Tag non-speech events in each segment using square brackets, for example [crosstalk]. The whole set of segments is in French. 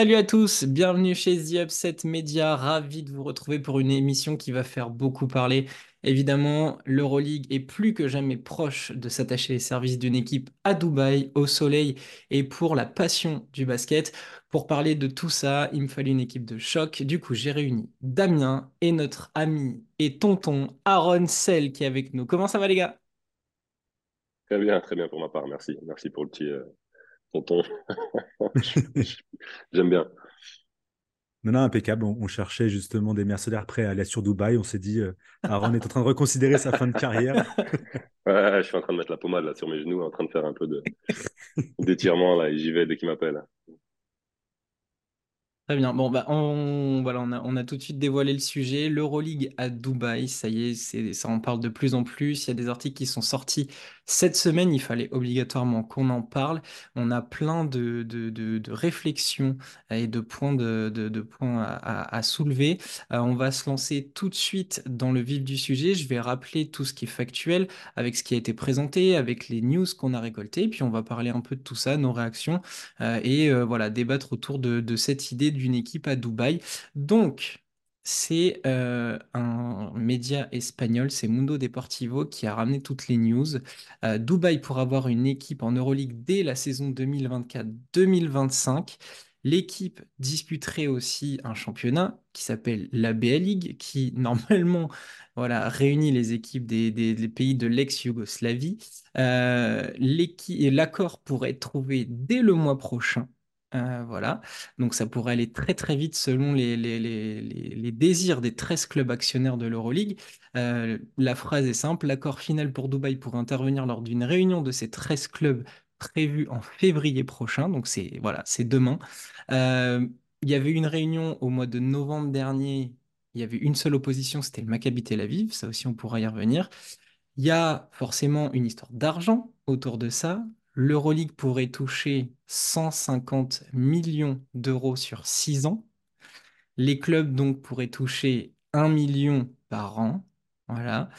Salut à tous, bienvenue chez The Upset Media, ravi de vous retrouver pour une émission qui va faire beaucoup parler. Évidemment, l'Euroleague est plus que jamais proche de s'attacher les services d'une équipe à Dubaï, au soleil et pour la passion du basket. Pour parler de tout ça, il me fallait une équipe de choc. Du coup, j'ai réuni Damien et notre ami et tonton Aaron Sell qui est avec nous. Comment ça va les gars? Très bien, très bien pour ma part. Merci. Merci pour le petit euh, tonton. [laughs] J'aime bien. Non, non, impeccable. On, on cherchait justement des mercenaires prêts à aller sur Dubaï. On s'est dit, euh, Aaron est en train de reconsidérer sa fin de carrière. [laughs] Ouais, je suis en train de mettre la pommade là sur mes genoux, en train de faire un peu de d'étirement là, et j'y vais dès qu'il m'appelle. Très bien. Bon, bah, on, voilà, on a, on a tout de suite dévoilé le sujet. L'Euroleague à Dubaï, ça y est, c'est, ça en parle de plus en plus. Il y a des articles qui sont sortis cette semaine. Il fallait obligatoirement qu'on en parle. On a plein de, réflexions et de points, de, points à, soulever. Euh, on va se lancer tout de suite dans le vif du sujet. Je vais rappeler tout ce qui est factuel avec ce qui a été présenté, avec les news qu'on a récoltées. Puis on va parler un peu de tout ça, nos réactions euh, et euh, voilà, débattre autour de cette idée d'une équipe à Dubaï. Donc, c'est euh, un média espagnol, c'est Mundo Deportivo, qui a ramené toutes les news. Euh, Dubaï pour avoir une équipe en Euroleague dès la saison 2024-2025. L'équipe disputerait aussi un championnat qui s'appelle la BA League, qui [laughs] normalement réunit les équipes des, pays de l'ex-Yougoslavie. Euh, l'accord pourrait être trouvé dès le mois prochain. Euh, voilà. Donc ça pourrait aller très très vite selon les, désirs des 13 clubs actionnaires de l'Euroleague. Euh, la phrase est simple, l'accord final pour Dubaï pourrait intervenir lors d'une réunion de ces 13 clubs prévue en février prochain. Donc c'est voilà, c'est demain. Euh, il y avait une réunion au mois de novembre dernier. Il y avait une seule opposition, c'était le Maccabi Tel Aviv. Ça aussi, on pourra y revenir. Il y a forcément une histoire d'argent autour de ça. L'Euroleague pourrait toucher 150 millions d'euros sur 6 ans. Les clubs donc pourraient toucher 1 million par an. Voilà.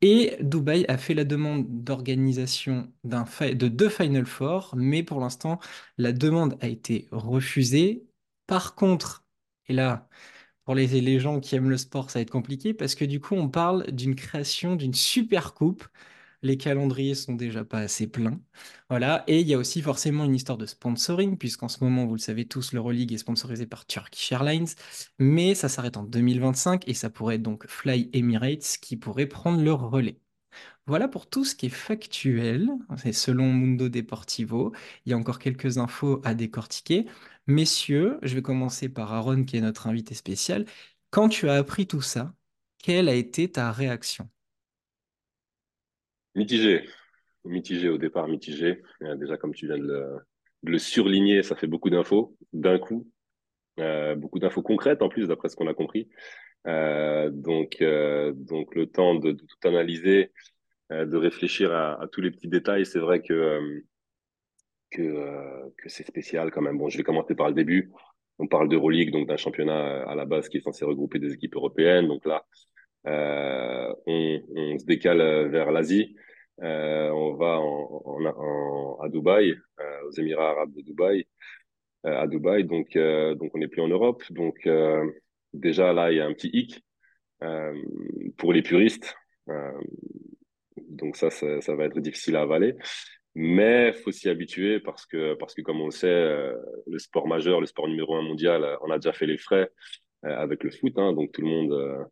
Et Dubaï a fait la demande d'organisation de deux Final Four, mais pour l'instant, la demande a été refusée. Par contre, et là, pour les, les gens qui aiment le sport, ça va être compliqué parce que du coup, on parle d'une création d'une super coupe. Les calendriers sont déjà pas assez pleins. Voilà. Et il y a aussi forcément une histoire de sponsoring, puisqu'en ce moment, vous le savez tous, l'Euroleague est sponsorisée par Turkish Airlines. Mais ça s'arrête en 2025 et ça pourrait être donc Fly Emirates qui pourrait prendre le relais. Voilà pour tout ce qui est factuel. C'est selon Mundo Deportivo. Il y a encore quelques infos à décortiquer. Messieurs, je vais commencer par Aaron, qui est notre invité spécial. Quand tu as appris tout ça, quelle a été ta réaction? Mitigé, mitigé au départ, mitigé. Euh, déjà, comme tu viens de le, de surligner, ça fait beaucoup d'infos d'un coup, Euh, beaucoup d'infos concrètes en plus, d'après ce qu'on a compris. Euh, donc, donc le temps de, tout analyser, de réfléchir à, tous les petits détails. C'est vrai que que, c'est spécial quand même. Bon, je vais commencer par le début. On parle d'Euroleague, donc d'un championnat à la base qui est censé regrouper des équipes européennes. Donc là, on, on se décale euh, vers l'Asie. Euh, on va à Dubaï, euh, aux Émirats arabes de Dubaï, euh, à Dubaï. Donc, euh, donc on n'est plus en Europe. Donc euh, déjà là, il y a un petit hic euh, pour les puristes. Euh, donc ça, ça, va être difficile à avaler. Mais faut s'y habituer parce que, parce que comme on le sait, euh, le sport majeur, le sport numéro un mondial, euh, on a déjà fait les frais euh, avec le foot. Hein, donc tout le monde, euh,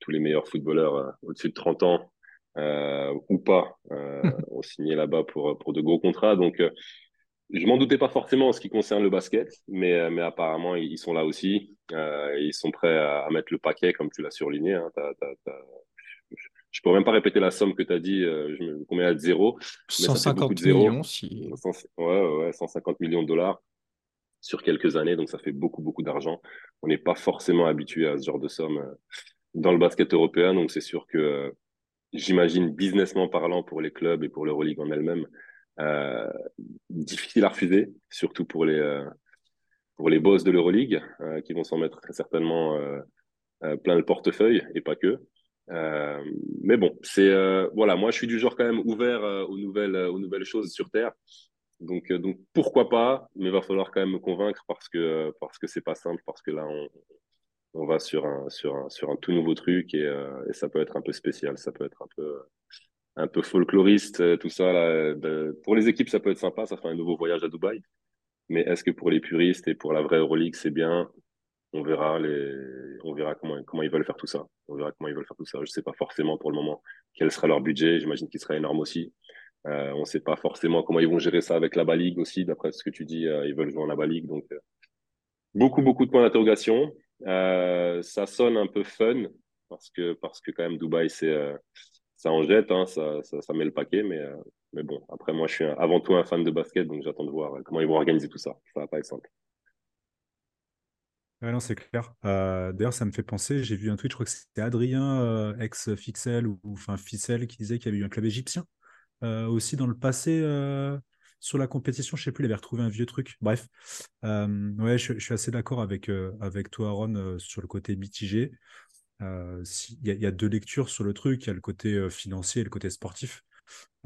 tous les meilleurs footballeurs euh, au-dessus de 30 ans euh, ou pas euh, [laughs] ont signé là-bas pour, pour de gros contrats. Donc je m'en doutais pas forcément en ce qui concerne le basket, mais, mais apparemment ils sont là aussi. Euh, ils sont prêts à, à mettre le paquet, comme tu l'as surligné. Hein. Je pourrais même pas répéter la somme que tu as dit, euh, je me... combien mais beaucoup de 150 zéros. millions, si... 100 ouais, ouais, ouais, 150 millions de dollars sur quelques années, donc ça fait beaucoup, beaucoup d'argent. On n'est pas forcément habitué à ce genre de somme dans le basket européen, donc c'est sûr que euh, j'imagine businessment parlant pour les clubs et pour l'Euroleague en elle-même, euh, difficile à refuser, surtout pour les, euh, pour les boss de l'Euroleague, qui vont s'en mettre très certainement plein le portefeuille et pas que. Mais bon, c'est voilà, moi je suis du genre quand même ouvert aux nouvelles aux nouvelles choses sur Terre. Donc, donc pourquoi pas, mais il va falloir quand même me convaincre parce que parce que c'est pas simple, parce que là on, on va sur un sur un sur un tout nouveau truc et, et ça peut être un peu spécial, ça peut être un peu un peu folkloriste, tout ça. Là. Pour les équipes, ça peut être sympa, ça fait un nouveau voyage à Dubaï. Mais est-ce que pour les puristes et pour la vraie Euroleague, c'est bien? On verra les, on verra comment comment ils veulent faire tout ça. On verra comment ils veulent faire tout ça. Je sais pas forcément pour le moment quel sera leur budget. J'imagine qu'il sera énorme aussi. Euh, on ne sait pas forcément comment ils vont gérer ça avec la Baligue aussi, d'après ce que tu dis. Euh, ils veulent jouer en la Baligue, donc euh, beaucoup beaucoup de points d'interrogation. Euh, ça sonne un peu fun parce que parce que quand même Dubaï c'est ça en jette, hein, ça, ça, met le paquet, mais mais bon, après, moi, je suis avant tout un fan de basket, donc j'attends de voir comment ils vont organiser tout ça. Ça va pas être simple. Non, c'est clair. Euh, d'ailleurs, ça me fait penser, j'ai vu un tweet, je crois que c'était Adrien, euh, ex-Fixel, ou enfin Ficel, qui disait qu'il y avait eu un club égyptien euh, aussi dans le passé sur la compétition. Je sais plus, il avait retrouvé un vieux truc. Bref, ouais, je, suis assez d'accord avec, avec toi, Aaron, sur le côté mitigé. Il y, a deux lectures sur le truc. Il y a le côté financier et le côté sportif.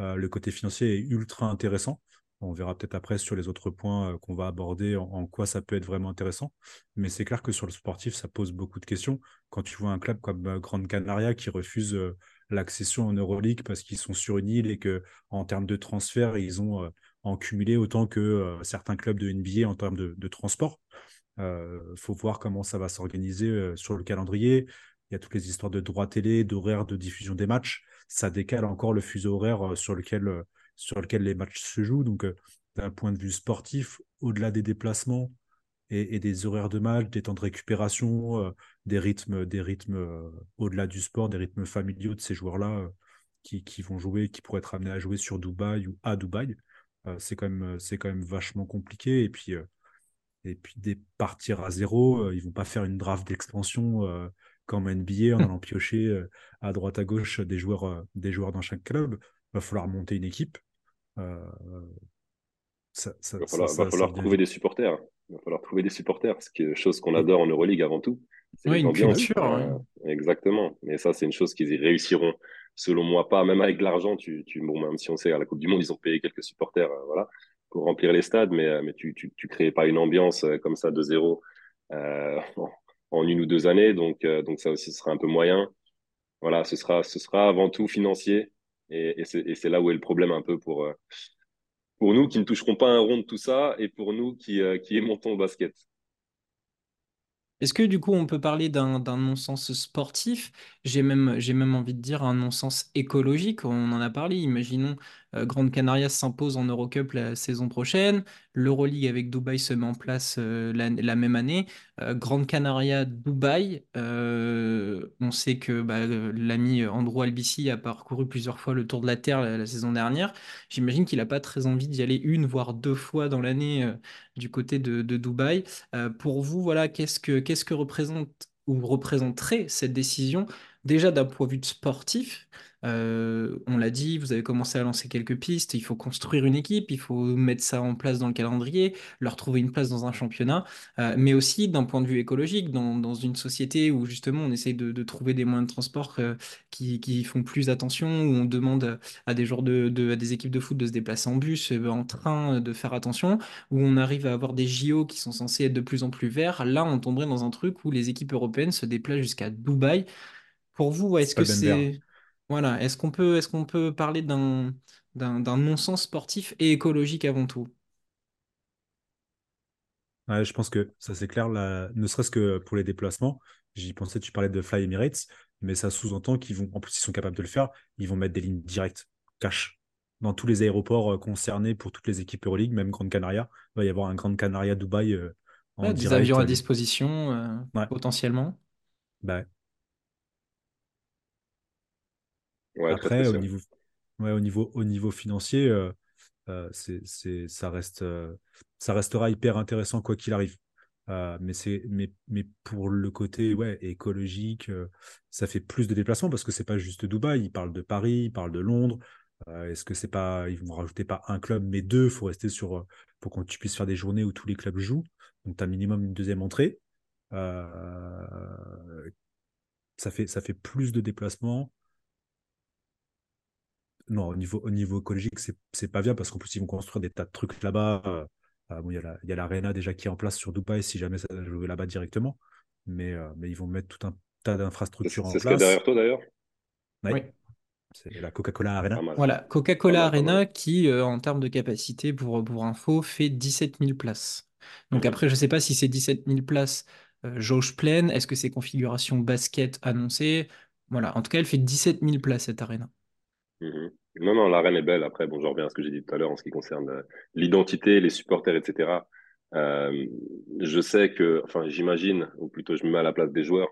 Euh, le côté financier est ultra intéressant. On verra peut-être après sur les autres points euh, qu'on va aborder en, quoi ça peut être vraiment intéressant. Mais c'est clair que sur le sportif, ça pose beaucoup de questions. Quand tu vois un club comme euh, Grande Canaria qui refuse l'accession en Euroleague parce qu'ils sont sur une île et que en termes de transfert, ils ont en cumulé autant que certains clubs de NBA en termes de, transport. Il faut voir comment ça va s'organiser sur le calendrier. Il y a toutes les histoires de droits télé, d'horaires de diffusion des matchs ça décale encore le fuseau horaire euh, sur lequel, euh, sur lequel les matchs se jouent. Donc, euh, d'un point de vue sportif, au-delà des déplacements et, des horaires de match, des temps de récupération, des rythmes, des rythmes au-delà du sport, des rythmes familiaux de ces joueurs-là qui, qui, vont jouer, qui pourraient être amenés à jouer sur Dubaï ou à Dubaï, c'est quand, même, quand même vachement compliqué. Et puis, et puis des partir à zéro, ils vont pas faire une draft d'expansion comme NBA en allant piocher euh, à droite à gauche des joueurs, euh, des joueurs dans chaque club. Il va falloir monter une équipe. Euh, ça, il va falloir, trouver des supporters. Il va falloir trouver des supporters, ce qui est chose qu'on adore en Euroleague avant tout. Oui, une culture. Exactement. Et ça, c'est une chose qu'ils réussiront, selon moi, pas. Même avec l'argent, tu, tu, bon, même si on sait, à la Coupe du Monde, ils ont payé quelques supporters voilà, pour remplir les stades, mais, mais tu ne crées pas une ambiance comme ça de zéro. Euh, [laughs] en une ou deux années. Donc, euh, donc ça aussi, ce sera un peu moyen. Voilà, ce sera, ce sera avant tout financier. Et, et c'est là où est le problème un peu pour, euh, pour nous qui ne toucherons pas un rond de tout ça et pour nous qui, euh, qui aimons ton basket. Est-ce que du coup on peut parler d'un non-sens sportif? J'ai même, envie de dire un non-sens écologique. On en a parlé. Imaginons Grande Canaria s'impose en Eurocup la saison prochaine. L'Euroleague avec Dubaï se met en place euh, la, même année. Euh, Grande Canaria, Dubaï. on sait que bah, l'ami Andrew Albici a parcouru plusieurs fois le tour de la Terre la, saison dernière. J'imagine qu'il n'a pas très envie d'y aller une, voire deux fois dans l'année du côté de, Dubaï. pour vous, voilà, qu'est-ce que, qu'est-ce que représente ou représenterait cette décision déjà d'un point de vue sportif euh, on l'a dit, vous avez commencé à lancer quelques pistes. Il faut construire une équipe, il faut mettre ça en place dans le calendrier, leur trouver une place dans un championnat, euh, mais aussi d'un point de vue écologique, dans, une société où justement on essaye de, trouver des moyens de transport euh, qui, font plus attention, où on demande à des joueurs de, à des équipes de foot de se déplacer en bus, en train, de faire attention, où on arrive à avoir des JO qui sont censés être de plus en plus verts. Là, on tomberait dans un truc où les équipes européennes se déplacent jusqu'à Dubaï. Pour vous, est-ce que c'est voilà, est-ce qu'on peut, est-ce qu'on peut parler d'un, d'un, non-sens sportif et écologique avant tout? je pense que ça c'est clair, ne serait-ce que pour les déplacements. J'y pensais, tu parlais de Fly Emirates, mais ça sous-entend qu'ils vont, en plus ils sont capables de le faire, ils vont mettre des lignes directes, cash, dans tous les aéroports euh, concernés pour toutes les équipes Euroleague, même Grande Canaria. Il va y avoir un Grande Canaria Dubaï euh, en des avions à disposition euh, potentiellement. Bah, Après, au niveau, ouais, au, niveau, au niveau financier, euh, euh, ça, reste, euh, ça restera hyper intéressant quoi qu'il arrive. mais, mais, mais pour le côté ouais, écologique, ça fait plus de déplacements parce que c'est pas juste Dubaï. Ils parlent de Paris, ils parlent de Londres. est-ce que c'est pas, ils vont rajouter pas un club, mais deux Il faut rester sur pour que tu puisses faire des journées où tous les clubs jouent. Donc, tu as minimum une deuxième entrée. ça, fait, ça fait plus de déplacements non, au niveau, au niveau écologique, c'est pas bien parce qu'en plus, ils vont construire des tas de trucs là-bas. bon, il y a l'Arena déjà qui est en place sur Dubaï si jamais ça va jouer là-bas directement. Mais, mais ils vont mettre tout un tas d'infrastructures en place. C'est ce qu'il y a derrière toi d'ailleurs? Oui. C'est la Coca-Cola Arena. Voilà, Coca-Cola Arena qui, en termes de capacité, pour, pour info, fait 17 000 places. Donc après, je ne sais pas si c'est 17 000 places jauge pleine, est-ce que c'est configuration basket annoncée Voilà, en tout cas, elle fait 17 000 places cette arena. Mhm. Non, non, l'arène est belle. Après, bon, je reviens à ce que j'ai dit tout à l'heure en ce qui concerne euh, l'identité, les supporters, etc. Euh, je sais que, enfin, j'imagine, ou plutôt je me mets à la place des joueurs,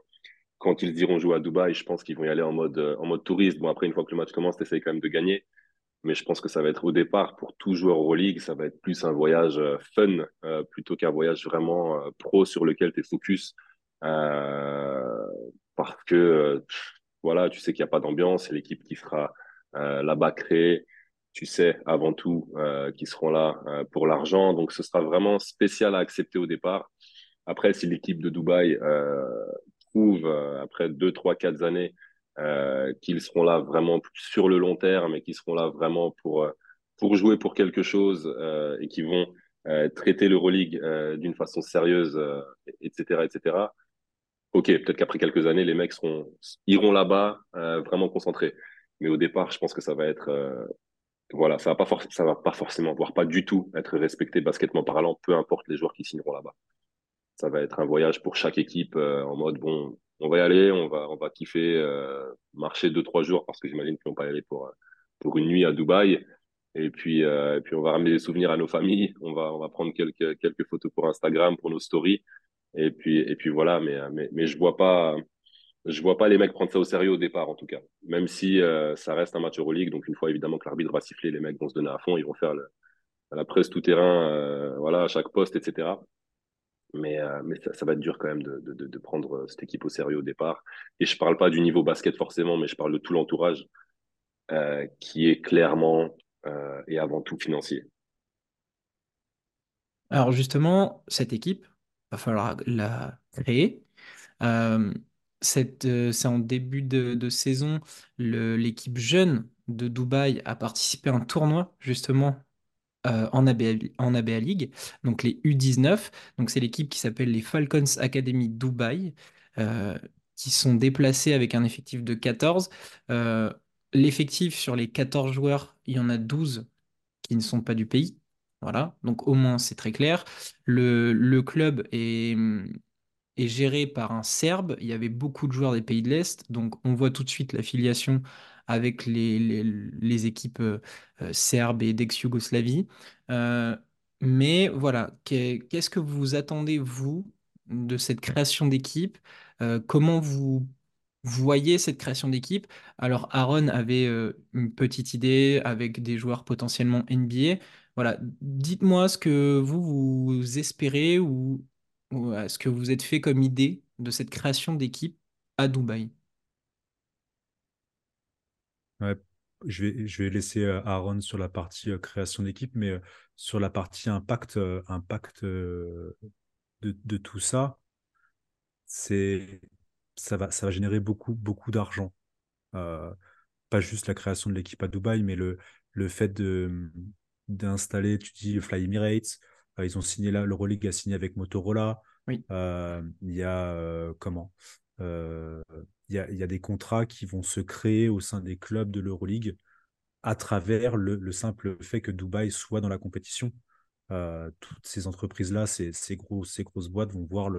quand ils iront jouer à Dubaï, je pense qu'ils vont y aller en mode, euh, en mode touriste. Bon, après, une fois que le match commence, tu quand même de gagner. Mais je pense que ça va être au départ, pour tout joueur Euroleague, ça va être plus un voyage fun plutôt qu'un voyage vraiment pro sur lequel tu es focus. parce que, voilà, tu sais qu'il n'y a pas d'ambiance, c'est l'équipe qui sera là-bas créés, tu sais avant tout euh, qu'ils seront là euh, pour l'argent. Donc ce sera vraiment spécial à accepter au départ. Après, si l'équipe de Dubaï trouve, après deux, trois, quatre années, qu'ils seront là vraiment sur le long terme et qu'ils seront là vraiment pour, pour jouer pour quelque chose et qui vont traiter l'Euroleague d'une façon sérieuse, etc., etc. Ok, peut-être qu'après quelques années, les mecs iront là-bas vraiment concentrés. Mais au départ, je pense que ça va être, euh, voilà, ça va pas ça va pas forcément, voire pas du tout être respecté baskettement parlant, peu importe les joueurs qui signeront là-bas. Ça va être un voyage pour chaque équipe euh, en mode bon, on va y aller, on va, on va kiffer, euh, marcher deux trois jours parce que j'imagine qu'ils vont pas y aller pour pour une nuit à Dubaï. Et puis, et puis on va ramener des souvenirs à nos familles. [laughs] On va, on va prendre quelques quelques photos pour Instagram, pour nos stories. Et puis, et puis voilà. Mais, mais, mais je vois pas je vois pas les mecs prendre ça au sérieux au départ, en tout cas. Même si euh, ça reste un match Euroleague, donc une fois évidemment que l'arbitre va siffler, les mecs vont se donner à fond, ils vont faire la presse tout terrain, euh, voilà, à chaque poste, etc. Mais, euh, ça, va être dur quand même de, prendre cette équipe au sérieux au départ. Et je parle pas du niveau basket forcément, mais je parle de tout l'entourage qui est clairement et avant tout financier. Alors justement, cette équipe, va falloir la créer. C'est en début de, saison, l'équipe jeune de Dubaï a participé à un tournoi justement euh, en, ABA, League, donc les U19. Donc c'est l'équipe qui s'appelle les Falcons Academy Dubaï, euh, qui sont déplacés avec un effectif de 14. L'effectif sur les 14 joueurs, il y en a 12 qui ne sont pas du pays. Voilà, donc au moins c'est très clair. Le club est est géré par un Serbe. Il y avait beaucoup de joueurs des pays de l'Est, donc on voit tout de suite l'affiliation avec les, les, équipes euh, euh, serbes et d'ex-Yougoslavie. Euh, mais voilà, qu'est-ce que vous attendez, vous, de cette création d'équipe? Comment vous voyez cette création d'équipe? Alors, Aaron avait une petite idée avec des joueurs potentiellement NBA. Voilà, dites-moi ce que vous, vous espérez ou est-ce que vous êtes fait comme idée de cette création d'équipe à Dubaï? Ouais, je vais, je vais laisser euh, Aaron sur la partie euh, création d'équipe, mais euh, sur la partie impact, impact de, de tout ça, c'est, ça va, ça va générer beaucoup, beaucoup d'argent. pas juste la création de l'équipe à Dubaï, mais le, le fait d'installer, tu dis, Fly Emirates, ils ont signé là, l'Euroleague a signé avec Motorola. Oui. Euh, il y a euh, comment il y a, y, a, des contrats qui vont se créer au sein des clubs de l'Euroleague à travers le, simple fait que Dubaï soit dans la compétition. toutes ces entreprises-là, ces, ces, gros, ces grosses boîtes vont voir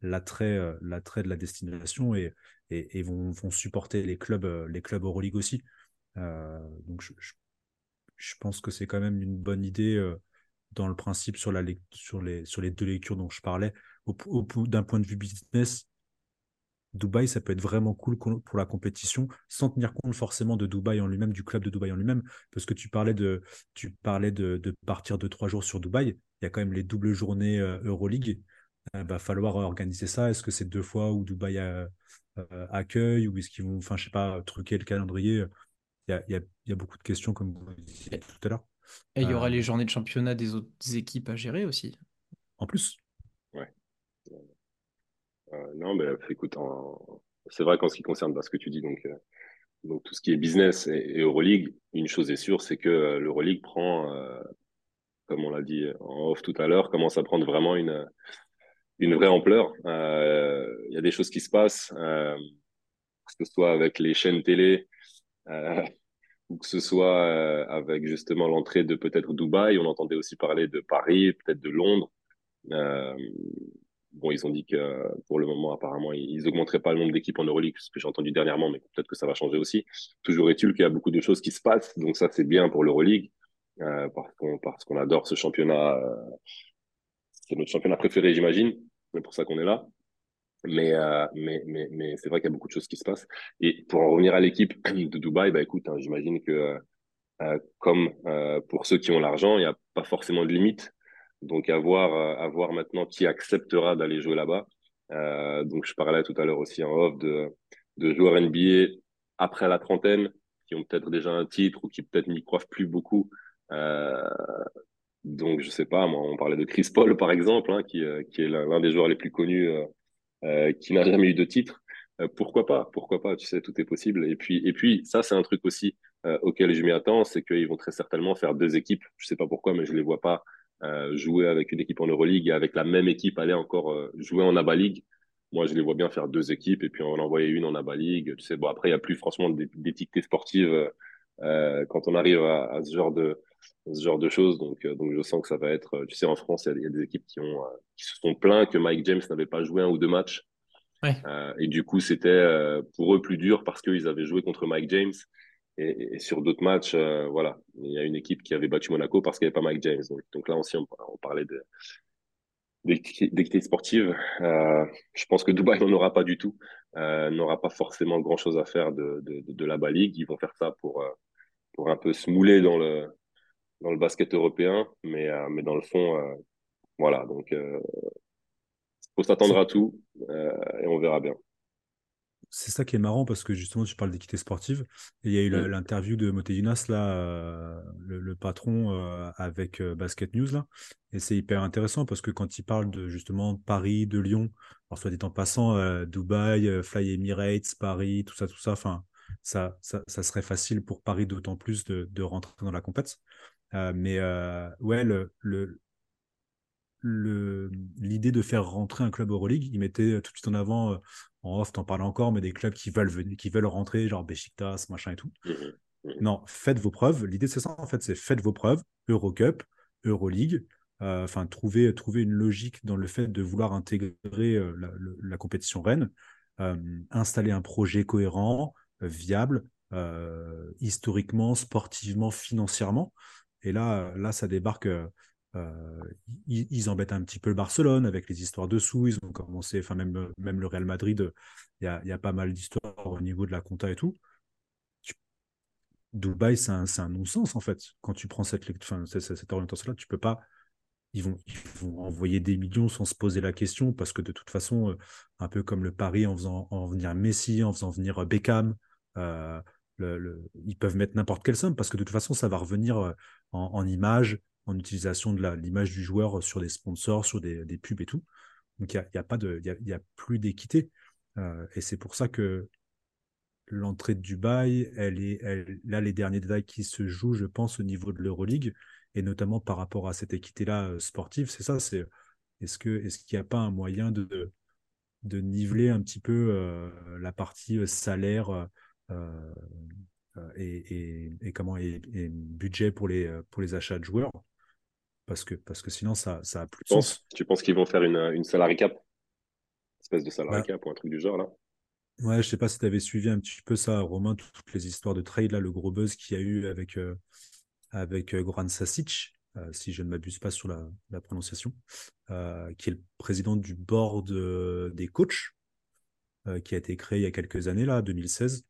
l'attrait l'attrait de la destination et, et, vont, vont, supporter les clubs, les clubs Euroleague aussi. donc je, je, pense que c'est quand même une bonne idée dans le principe sur, les, deux lectures dont je parlais. D'un point de vue business, Dubaï, ça peut être vraiment cool pour la compétition, sans tenir compte forcément de Dubaï en lui-même, du club de Dubaï en lui-même, parce que tu parlais de, tu parlais de, partir de trois jours sur Dubaï. Il y a quand même les doubles journées euh, Euroleague. Il euh, va falloir organiser ça. Est-ce que c'est deux fois où Dubaï euh, accueille, ou est-ce qu'ils vont, enfin, je sais pas, truquer le calendrier il y, a, il, y a, il y a beaucoup de questions, comme vous disiez tout à l'heure. Et il y aura les euh. journées de championnat des autres équipes à gérer aussi. En plus. Ouais. Euh, non, mais écoute, c'est vrai qu'en ce qui concerne bah, ce que tu dis, donc, donc tout ce qui est business et, Euroleague, une chose est sûre, c'est que l'Euroleague prend, comme on l'a dit en off tout à l'heure, commence à prendre vraiment une, une vraie ampleur. Il y a des choses qui se passent, que ce soit avec les chaînes télé, ou que ce soit avec justement l'entrée de peut-être Dubaï. On entendait aussi parler de Paris, peut-être de Londres. Bon, ils ont dit que pour le moment, apparemment, ils augmenteraient pas le nombre d'équipes en Euroleague, ce que j'ai entendu dernièrement, mais peut-être que ça va changer aussi. Toujours est-il qu'il y a beaucoup de choses qui se passent, donc ça, c'est bien pour l'Euroleague, euh, parce qu'on adore ce championnat. Euh, c'est notre championnat préféré, j'imagine. C'est pour ça qu'on est là. Mais, euh, mais, mais, mais c'est vrai qu'il y a beaucoup de choses qui se passent. Et pour en revenir à l'équipe [clears throat] de Dubaï, bah écoute, hein, j'imagine que euh, comme euh, pour ceux qui ont l'argent, il n'y a pas forcément de limite. Donc, à voir, euh, à voir maintenant qui acceptera d'aller jouer là-bas. Euh, donc, je parlais tout à l'heure aussi en off de, de joueurs NBA après la trentaine qui ont peut-être déjà un titre ou qui peut-être n'y croient plus beaucoup. Euh, donc, je sais pas, moi, on parlait de Chris Paul, par exemple, hein, qui, euh, qui est l'un des joueurs les plus connus, euh, euh qui n'a jamais eu de titre. pourquoi pas Pourquoi pas Tu sais, tout est possible. Et puis, et puis ça, c'est un truc aussi auquel je m'y attends, c'est qu'ils vont très certainement faire deux équipes. Je sais pas pourquoi, mais je les vois pas euh, jouer avec une équipe en Euroleague et avec la même équipe aller encore euh, jouer en ABA League. Moi, je les vois bien faire deux équipes et puis en envoyer une en ABA League. Tu sais, bon, après, il n'y a plus franchement d'étiqueté sportive euh, quand on arrive à, ce genre de ce genre de choses. Donc, euh, donc je sens que ça va être. Tu sais, en France, il y, y, a des équipes qui ont qui se sont plaints que Mike James n'avait pas joué un ou deux matchs. Ouais. et du coup, c'était pour eux plus dur parce qu'ils avaient joué contre Mike James et, et sur d'autres matchs, euh, voilà, il y a une équipe qui avait battu Monaco parce qu'il n'y avait pas Mike James. Donc, donc là aussi, on, on parlait de d'équité sportive. Euh, je pense que Dubaï n'en aura pas du tout, euh, n'aura pas forcément grand chose à faire de, de, de, la Baligue. Ils vont faire ça pour, euh, pour un peu se mouler dans le, dans le basket européen, mais, euh, mais dans le fond, euh, voilà. Donc, il faut s'attendre à tout et on verra bien c'est ça qui est marrant parce que justement, tu parles d'équité sportive. Et il y a eu l'interview de Moteinas, là, euh, le, patron euh, avec euh, Basket News, là. Et c'est hyper intéressant parce que quand il parle de justement Paris, de Lyon, alors soit dit en passant, Dubaï, Fly Emirates, Paris, tout ça, tout ça, enfin, ça, ça, ça, serait facile pour Paris d'autant plus de, de, rentrer dans la compète. Mais ouais, le, le l'idée de faire rentrer un club Euroleague, il mettait tout de suite en avant en off, t'en parles encore, mais des clubs qui veulent venir, qui veulent rentrer, genre Besiktas, machin et tout. Mmh, mmh. Non, faites vos preuves. L'idée, c'est ça, en fait, c'est faites vos preuves. Eurocup, Euroleague. Euh, enfin, trouver, trouver une logique dans le fait de vouloir intégrer euh, la, compétition reine, euh, installer un projet cohérent, viable, historiquement, sportivement, financièrement. Et là, là, ça débarque euh, ils, embêtent un petit peu le Barcelone avec les histoires de sous. Ils ont commencé, enfin même, même le Real Madrid, il y a, y a, pas mal d'histoires au niveau de la compta et tout. Dubaï, c'est un, un non-sens en fait. Quand tu prends cette, cette, cette orientation-là, tu peux pas. Ils vont, ils vont envoyer des millions sans se poser la question parce que de toute façon, euh, un peu comme le Paris en faisant en venir Messi, en faisant venir Beckham, euh, ils peuvent mettre n'importe quelle somme parce que de toute façon, ça va revenir en, en images, en utilisation de l'image du joueur sur des sponsors, sur des, pubs et tout. Donc il n'y a, pas de, y a, plus d'équité. Euh, et c'est pour ça que l'entrée de Dubaï, elle est, là, les derniers détails qui se jouent, je pense, au niveau de l'Euroleague, et notamment par rapport à cette équité-là euh, sportive, c'est ça, c'est est-ce qu'il n'y a pas un moyen de, de niveler un petit peu euh, la partie salaire et, et, comment et, budget pour les, pour les achats de joueurs. Parce que, parce que sinon, ça, ça a plus de sens. Tu penses qu'ils vont faire une, une salary cap? Espèce de salary bah cap ou un truc du genre, là? Ouais, je sais pas si tu avais suivi un petit peu ça, Romain, toutes les histoires de trade, là, le gros buzz qu'il y a eu avec, euh, avec euh, Goran Sasic, euh, si je ne m'abuse pas sur la, la prononciation, qui est le président du board des coachs, qui a été créé il y a quelques années, là, 2016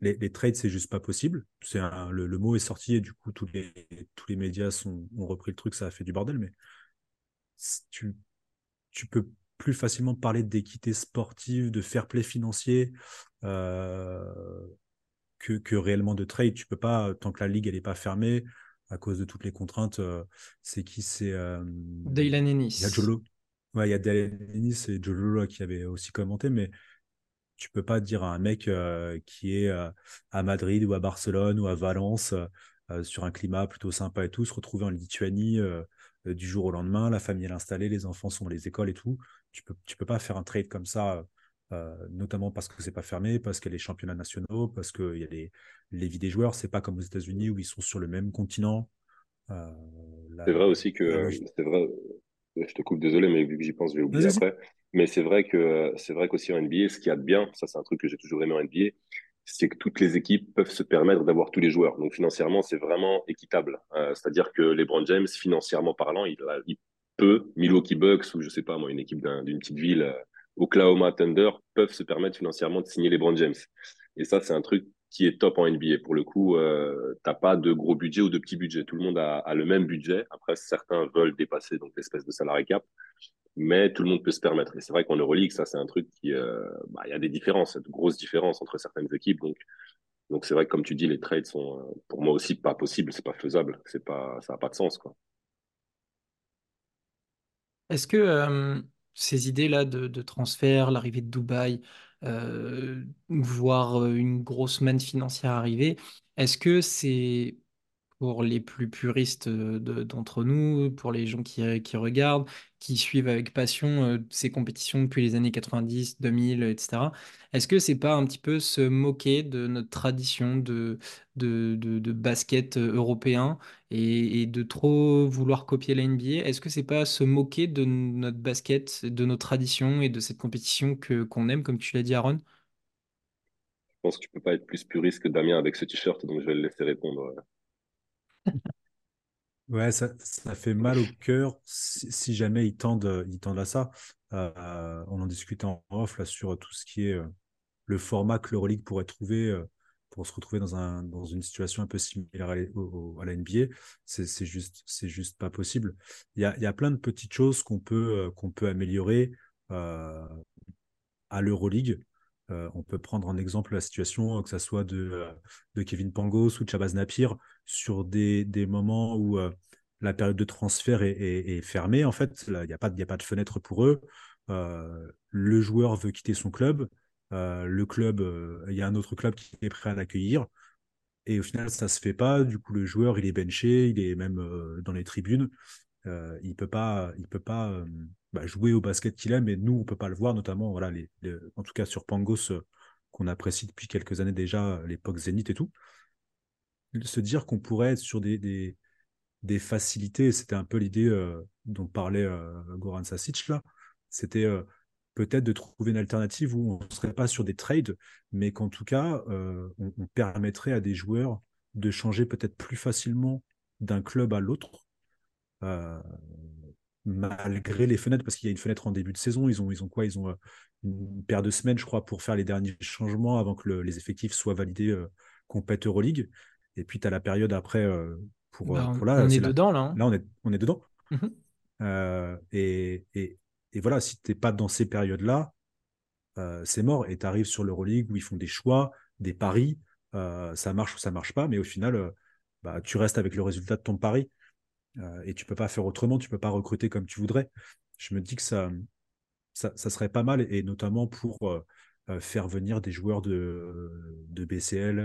les, trades, c'est juste pas possible. C'est le, le, mot est sorti et du coup, tous les, tous les médias sont, ont repris le truc, ça a fait du bordel, mais tu, tu peux plus facilement parler d'équité sportive, de fair play financier euh, que, que, réellement de trade. Tu peux pas, tant que la ligue elle est pas fermée, à cause de toutes les contraintes, euh, c'est qui? C'est euh, Dylan Ennis. Il y a Jolo. Ouais, il y a Dylan Ennis et Jolo qui avait aussi commenté, mais tu peux pas dire à un mec qui est à Madrid ou à Barcelone ou à Valence sur un climat plutôt sympa et tout, se retrouver en Lituanie du jour au lendemain, la famille est installée, les enfants sont dans les écoles et tout. Tu peux, tu peux pas faire un trade comme ça, notamment parce que c'est pas fermé, parce qu'il y a les championnats nationaux, parce qu'il y a les, les vies des joueurs. C'est pas comme aux États-Unis où ils sont sur le même continent. c'est vrai aussi que c'est vrai. Je te coupe, désolé, mais vu que j'y pense, je vais oublier après. Mais c'est vrai que c'est vrai qu'aussi en NBA, ce qu'il y a de bien, ça c'est un truc que j'ai toujours aimé en NBA, c'est que toutes les équipes peuvent se permettre d'avoir tous les joueurs. Donc financièrement, c'est vraiment équitable. Euh, c'est-à-dire que LeBron James, financièrement parlant, il, il, peut, Milwaukee Bucks ou je sais pas moi, une équipe d'une petite ville, euh, Oklahoma Thunder, peuvent se permettre financièrement de signer LeBron James. Et ça, c'est un truc qui est top en NBA. Pour le coup, euh, t'as pas de gros budget ou de petit budget. Tout le monde a, a le même budget. Après, certains veulent dépasser l'espèce de salarié cap mais tout le monde peut se permettre. Et c'est vrai qu'en Euroleague, ça, c'est un truc qui, euh, bah, il y a des différences, de grosses différences entre certaines équipes. Donc, donc c'est vrai que comme tu dis, les trades sont, euh, pour moi aussi, pas possibles, c'est pas faisable, c'est pas, ça n'a pas de sens, quoi. Est-ce que euh, ces idées-là de transfert, l'arrivée de Dubaï, euh, voir une grosse manne financière arriver, est-ce que c'est pour les plus puristes d'entre nous, pour les gens qui, regardent, qui suivent avec passion euh, ces compétitions depuis les années 90, 2000, etc. Est-ce que c'est pas un petit peu se moquer de notre tradition de, de, de, basket euh, européen et, et, de trop vouloir copier la NBA? Est-ce que c'est pas se moquer de notre basket, de nos traditions et de cette compétition que qu'on aime, comme tu l'as dit, Aaron? Je pense que tu peux pas être plus puriste que Damien avec ce t-shirt, donc je vais le laisser répondre. Ouais, ça, ça, fait mal au cœur si, jamais ils tendent, ils tendent à ça. Euh, on en discute en off là, sur tout ce qui est euh, le format que l'Euroleague pourrait trouver euh, pour se retrouver dans, un, dans une situation un peu similaire à, la NBA. C'est juste, juste pas possible. Il y a, y a, plein de petites choses qu'on peut, qu'on peut améliorer à l'Euroleague. Euh, on peut prendre en exemple la situation, que ce soit de, euh, de Kevin Pangos ou de Chabaz Napir, sur des, moments où euh, la période de transfert est, fermée. En fait, il n'y a, pas, a pas de fenêtre pour eux. le joueur veut quitter son club. le club, il y a un autre club qui est prêt à l'accueillir. Et au final, ça ne se fait pas. Du coup, le joueur, il est benché, il est même dans les tribunes. il ne peut pas, il peut pas bah, jouer au basket qu'il aime, et nous, on peut pas le voir, notamment, voilà, les, en tout cas sur Pangos, euh, qu'on apprécie depuis quelques années déjà, l'époque Zénith et tout. Se dire qu'on pourrait être sur des, des, facilités, c'était un peu l'idée euh, dont parlait euh, Goran Sasic là, c'était peut-être de trouver une alternative où on ne serait pas sur des trades, mais qu'en tout cas, on, permettrait à des joueurs de changer peut-être plus facilement d'un club à l'autre malgré les fenêtres, parce qu'il y a une fenêtre en début de saison. Ils ont, ils ont quoi? Ils ont euh, une paire de semaines, je crois, pour faire les derniers changements avant que les effectifs soient validés euh, compète Euroleague. Et puis, tu as la période après euh, pour, bah, là. On est, dedans, là. Hein. Là, on est, on est dedans. Mhm. et, et, et, voilà, si tu n'es pas dans ces périodes-là, c'est mort. Et tu arrives sur l'Euroleague où ils font des choix, des paris. ça marche ou ça marche pas, mais au final, bah, tu restes avec le résultat de ton pari. Euh, et tu peux pas faire autrement, tu peux pas recruter comme tu voudrais. Je me dis que ça, ça, serait pas mal, et notamment pour euh, euh, faire venir des joueurs de, de BCL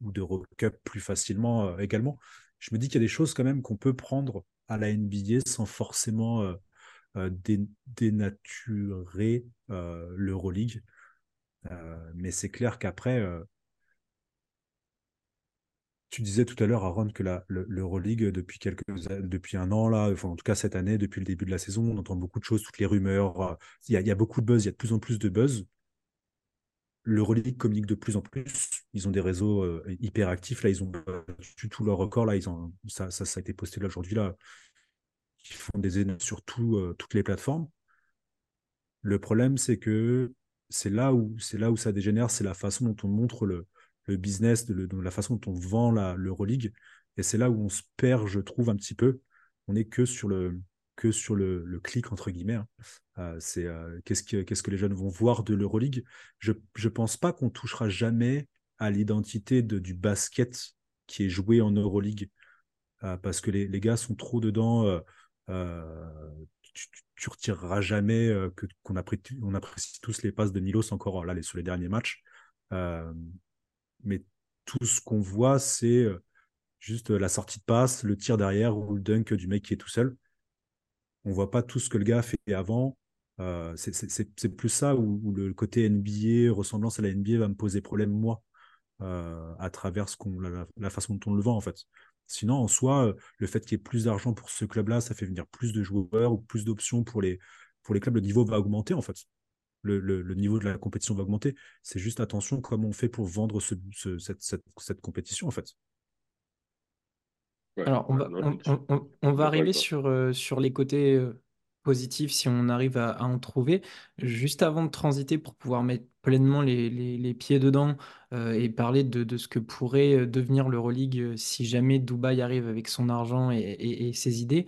ou, de Rock plus facilement également. Je me dis qu'il y a des choses quand même qu'on peut prendre à la NBA sans forcément dénaturer l'Euroleague. mais c'est clair qu'après, tu disais tout à l'heure, Aaron, que l'Euroleague, depuis, quelques, depuis un an, là, enfin, en tout cas cette année, depuis le début de la saison, on entend beaucoup de choses, toutes les rumeurs. Euh, il y a, beaucoup de buzz, il y a de plus en plus de buzz. L'Euroleague communique de plus en plus. Ils ont des réseaux euh, hyper actifs. Là, ils ont battu tous leurs records. Là, ils ont, ça, ça, a été posté aujourd'hui. Là, ils font des énormes sur euh, toutes les plateformes. Le problème, c'est que c'est là c'est là où ça dégénère, c'est la façon dont on montre le, le business, de, la façon dont on vend l'Euroleague. Et c'est là où on se perd, je trouve, un petit peu. On n'est que sur le, que sur le, clic, entre guillemets. Hein. Euh, c'est euh, qu'est-ce, que, qu'est-ce que les jeunes vont voir de l'Euroleague. Je pense pas qu'on touchera jamais à l'identité du basket qui est joué en Euroleague. Euh, parce que les, les, gars sont trop dedans. Tu, retireras jamais que qu'on apprécie, on apprécie tous les passes de Milos encore là sur les derniers matchs. Mais tout ce qu'on voit, c'est juste la sortie de passe, le tir derrière ou le dunk du mec qui est tout seul. On voit pas tout ce que le gars fait avant. Euh, c'est plus ça où, le côté NBA, ressemblance à la NBA, va me poser problème, moi, euh, à travers ce qu'on, la, façon dont on le vend, en fait. Sinon, en soi, euh, le fait qu'il y ait plus d'argent pour ce club-là, ça fait venir plus de joueurs ou plus d'options pour les, pour les clubs. Le niveau va augmenter, en fait. Le, niveau de la compétition va augmenter. C'est juste attention comment on fait pour vendre cette, cette, compétition, en fait. Alors, on va, on, va arriver sur, sur les côtés positif si on arrive à, en trouver. Juste avant de transiter pour pouvoir mettre pleinement les, pieds dedans euh, et parler de, ce que pourrait euh, devenir l'Euroleague euh, si jamais Dubaï arrive avec son argent et, ses idées.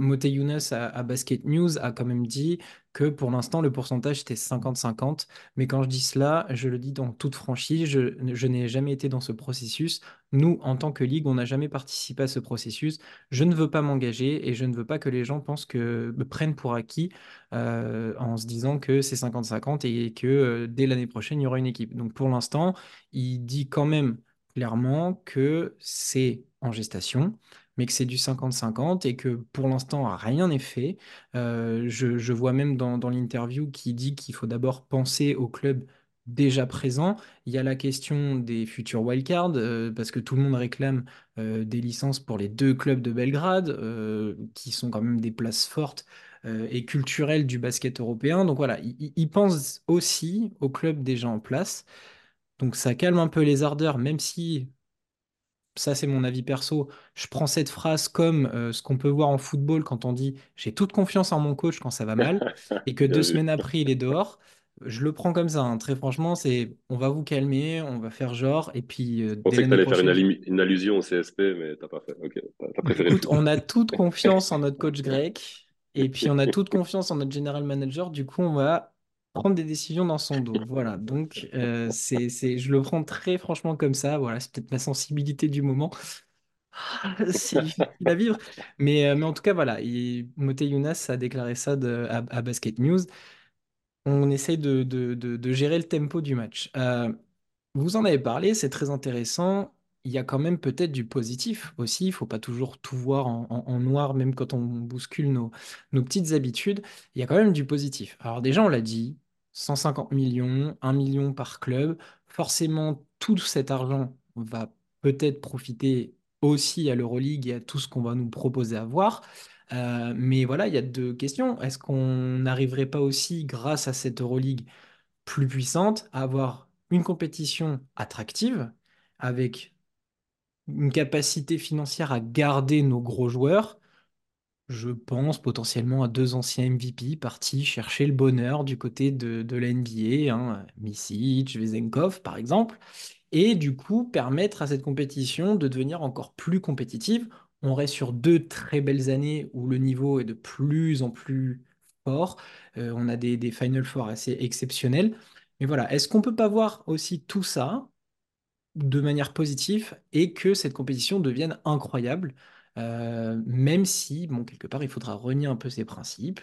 Euh, Moté Younes à, Basket News a quand même dit que pour l'instant le pourcentage était 50-50. Mais quand je dis cela, je le dis dans toute franchise, je, n'ai jamais été dans ce processus. Nous, en tant que ligue, on n'a jamais participé à ce processus. Je ne veux pas m'engager et je ne veux pas que les gens pensent que me prennent pour acquis euh, en se disant que c'est 50-50 et que euh, dès l'année prochaine, il y aura une équipe. Donc pour l'instant, il dit quand même clairement que c'est en gestation mais que c'est du 50-50 et que pour l'instant, rien n'est fait. Euh, je, vois même dans, l'interview qui dit qu'il faut d'abord penser au club déjà présent. Il y a la question des futurs wildcards, euh, parce que tout le monde réclame euh, des licences pour les deux clubs de Belgrade, qui sont quand même des places fortes et culturelles du basket européen. Donc voilà, il, il pense aussi aux clubs déjà en place. Donc ça calme un peu les ardeurs, même si ça c'est mon avis perso, je prends cette phrase comme euh, ce qu'on peut voir en football quand on dit j'ai toute confiance en mon coach quand ça va mal et que [laughs] deux semaines après il est dehors. Je le prends comme ça, hein. très franchement, c'est on va vous calmer, on va faire genre, et puis. Euh, on sait que tu allais faire une, allusion au CSP, mais t'as pas fait. Ok, préféré. Écoute, on a toute [laughs] confiance en notre coach grec, et puis on a toute [laughs] confiance en notre general manager, du coup, on va prendre des décisions dans son dos. Voilà, donc euh, c'est, c'est, je le prends très franchement comme ça. Voilà, c'est peut-être ma sensibilité du moment. [laughs] c'est difficile à vivre. Mais, euh, mais en tout cas, voilà, il, Mote Younas a déclaré ça de, à, Basket News. On essaye de, de, de, gérer le tempo du match. Euh, vous en avez parlé, c'est très intéressant il y a quand même peut-être du positif aussi. Il faut pas toujours tout voir en, noir, même quand on bouscule nos, nos, petites habitudes. Il y a quand même du positif. Alors déjà, on l'a dit, 150 millions, 1 million par club. Forcément, tout cet argent va peut-être profiter aussi à l'Euroleague et à tout ce qu'on va nous proposer à voir. Euh, mais voilà, il y a deux questions. Est-ce qu'on n'arriverait pas aussi, grâce à cette Euroleague plus puissante, à avoir une compétition attractive avec une capacité financière à garder nos gros joueurs je pense potentiellement à deux anciens MVP partis chercher le bonheur du côté de, de la NBA, hein, par exemple, et du coup permettre à cette compétition de devenir encore plus compétitive. On reste sur deux très belles années où le niveau est de plus en plus fort. Euh, on a des, des Final Four assez exceptionnels. Mais voilà, est-ce qu'on peut pas voir aussi tout ça de manière positive et que cette compétition devienne incroyable? Euh, même si, bon, quelque part, il faudra renier un peu ses principes.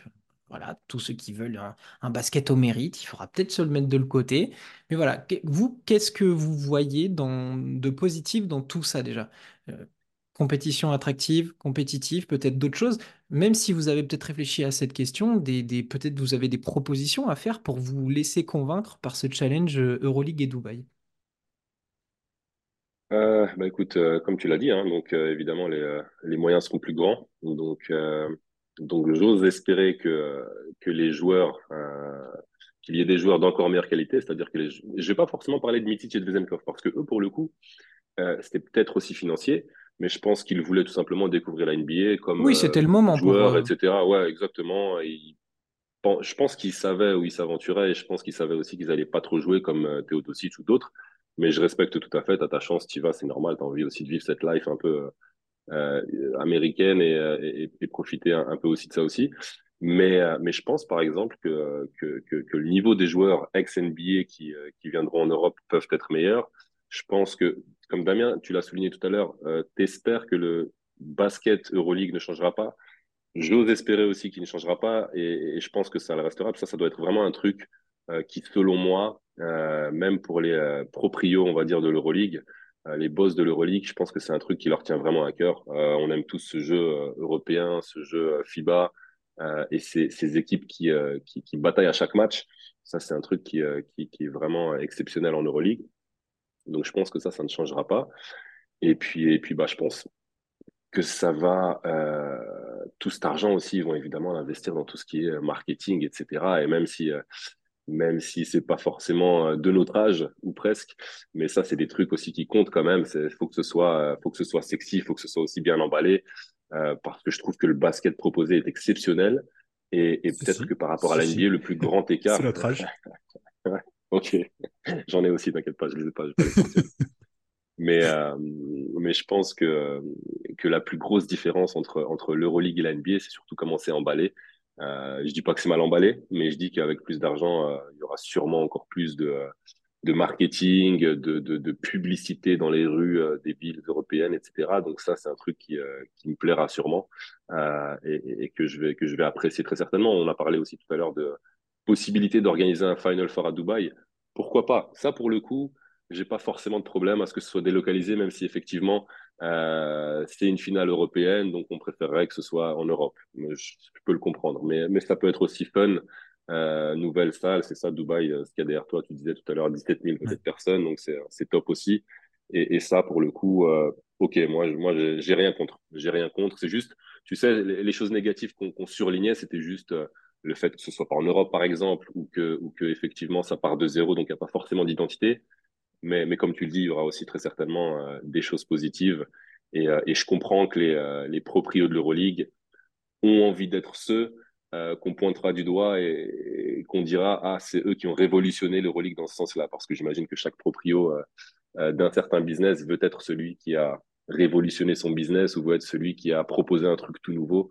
Voilà, tous ceux qui veulent un, basket au mérite, il faudra peut-être se le mettre de le côté. Mais voilà, vous, qu'est-ce que vous voyez dans, de positif dans tout ça déjà? Euh, Compétition attractive, compétitive, peut-être d'autres choses. Même si vous avez peut-être réfléchi à cette question, des, peut-être vous avez des propositions à faire pour vous laisser convaincre par ce challenge euh, Euroleague et Dubaï. Euh, bah écoute, euh, comme tu l'as dit, hein, donc euh, évidemment les, les moyens seront plus grands. Donc, donc j'ose espérer que, que les joueurs, qu'il y ait des joueurs d'encore meilleure qualité, c'est-à-dire que les, je vais pas forcément parler de Mitic et de Vezenkov parce que eux, pour le coup, c'était peut-être aussi financier, mais je pense qu'ils voulaient tout simplement découvrir la NBA comme oui, c'était le moment joueurs, etc. Ouais, exactement. Et je pense qu'ils savaient où ils s'aventuraient et je pense qu'ils savaient aussi qu'ils allaient pas trop jouer comme Théodosic ou d'autres. Mais je respecte tout à fait, tu as ta chance, tu vas, c'est normal, tu as envie aussi de vivre cette life un peu euh, américaine et, euh, et, profiter un, peu aussi de ça aussi. Mais, euh, je pense par exemple que, le niveau des joueurs ex-NBA qui, viendront en Europe peuvent être meilleurs. Je pense que, comme Damien, tu l'as souligné tout à l'heure, euh, tu espères que le basket Euroleague ne changera pas. J'ose espérer aussi qu'il ne changera pas et, je pense que ça le restera. Ça, ça doit être vraiment un truc euh, qui, selon moi, euh, même pour les euh, proprios, on va dire, de l'Euroleague, les boss de l'Euroleague, je pense que c'est un truc qui leur tient vraiment à cœur. on aime tous ce jeu européen, ce jeu FIBA et ces, ces équipes qui, qui, qui, bataillent à chaque match. Ça, c'est un truc qui, qui, qui, est vraiment exceptionnel en Euroleague. Donc, je pense que ça, ça ne changera pas. Et puis, et puis bah, je pense que ça va, euh, tout cet argent aussi, ils vont évidemment l'investir dans tout ce qui est marketing, etc. Et même si, euh, même si c'est pas forcément euh, de notre âge ou presque, mais ça, c'est des trucs aussi qui comptent quand même. Il faut que ce soit, faut que ce soit sexy, il faut que ce soit aussi bien emballé, euh, parce que je trouve que le basket proposé est exceptionnel. Et, et peut-être que par rapport à la NBA, le plus grand écart. c'est notre âge. [laughs] ok, j'en ai aussi, t'inquiète pas, je les ai pas. Mais, euh, mais je pense que, que la plus grosse différence entre, entre l'Euroleague et la NBA, c'est surtout comment c'est emballé. Euh, je dis pas que c'est mal emballé, mais je dis qu'avec plus d'argent, euh, il y aura sûrement encore plus de, marketing, de, publicité dans les rues euh, des villes européennes, etc. Donc ça, c'est un truc qui, euh, me plaira sûrement et, et, que, je vais, que je vais apprécier très certainement. On a parlé aussi tout à l'heure de possibilité d'organiser un Final Four à Dubaï. Pourquoi pas? Ça, pour le coup, j'ai pas forcément de problème à ce que ce soit délocalisé, même si effectivement euh, c'est une finale européenne, donc on préférerait que ce soit en Europe. Je, je peux le comprendre, mais, mais ça peut être aussi fun. Euh, nouvelle salle, c'est ça, Dubaï, euh, ce qu'il y a derrière toi, tu disais tout à l'heure 17 000 ouais. personnes, donc c'est top aussi. Et, et, ça, pour le coup, euh, ok, moi, moi, j'ai rien contre, j'ai rien contre. C'est juste, tu sais, les, les choses négatives qu'on qu surlignait, c'était juste le fait que ce soit pas en Europe, par exemple, ou que, ou que effectivement ça part de zéro, donc il n'y a pas forcément d'identité. Mais, mais comme tu le dis, il y aura aussi très certainement euh, des choses positives. Et, euh, et, je comprends que les, euh, les proprios de l'Euroleague ont envie d'être ceux qu'on pointera du doigt et, et qu'on dira ah c'est eux qui ont révolutionné l'Euroleague dans ce sens-là parce que j'imagine que chaque proprio d'un certain business veut être celui qui a révolutionné son business ou veut être celui qui a proposé un truc tout nouveau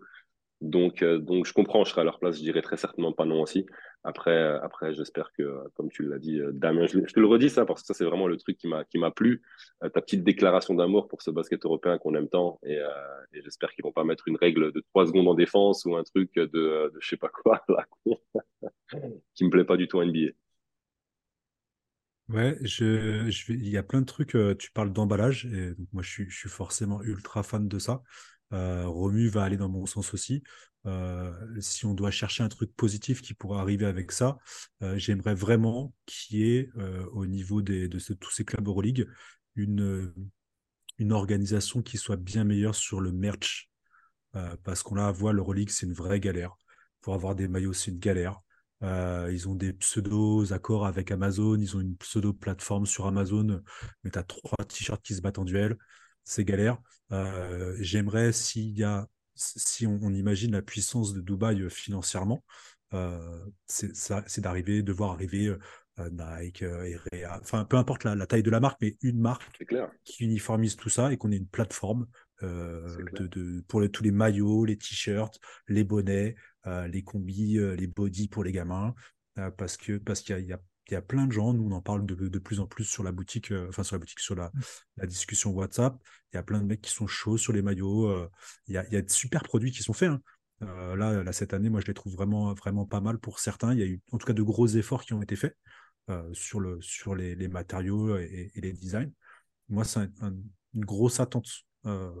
donc, euh, donc je comprends, je serai à leur place, je dirais très certainement pas non aussi. Après, euh, après j'espère que, comme tu l'as dit, euh, Damien, je, te le redis ça parce que ça c'est vraiment le truc qui m'a plu, ta petite déclaration d'amour pour ce basket européen qu'on aime tant et, et j'espère qu'ils vont pas mettre une règle de trois secondes en défense ou un truc de, de je sais pas quoi [laughs] là, [laughs] qui me plaît pas du tout en NBA. Ouais, je, je il y a plein de trucs. tu parles d'emballage et donc moi je suis, forcément ultra fan de ça. Romu va aller dans mon sens aussi. Si on doit chercher un truc positif qui pourrait arriver avec ça, j'aimerais vraiment qu'il y ait au niveau de tous ces clubs Euroleague une, une organisation qui soit bien meilleure sur le merch. Parce qu'on la voit, l'Euroleague, c'est une vraie galère. Pour avoir des maillots, c'est une galère. Euh, ils ont des pseudos accords avec Amazon, ils ont une pseudo plateforme sur Amazon, mais tu as trois t-shirts qui se battent en duel. C'est galère. Euh, J'aimerais s'il y a, si on, on, imagine la puissance de Dubaï euh, financièrement, euh, c'est d'arriver, de voir arriver Nike, euh, enfin peu importe la, la, taille de la marque, mais une marque qui uniformise tout ça et qu'on ait une plateforme de, de, pour les, tous les maillots, les t-shirts, les bonnets, les combis, les bodys pour les gamins, parce que parce qu'il y, y a il y a plein de gens, nous on en parle de, de plus en plus sur la boutique, euh, enfin sur la boutique, sur la, mmh. la, discussion WhatsApp. Il y a plein de mecs qui sont chauds sur les maillots. Euh, il, y a, il y a de super produits qui sont faits. Hein. Euh, là, là, cette année, moi je les trouve vraiment, vraiment pas mal pour certains. Il y a eu en tout cas de gros efforts qui ont été faits euh, sur, le, sur les, les matériaux et, et, les designs. Moi, c'est un, un, une grosse attente euh,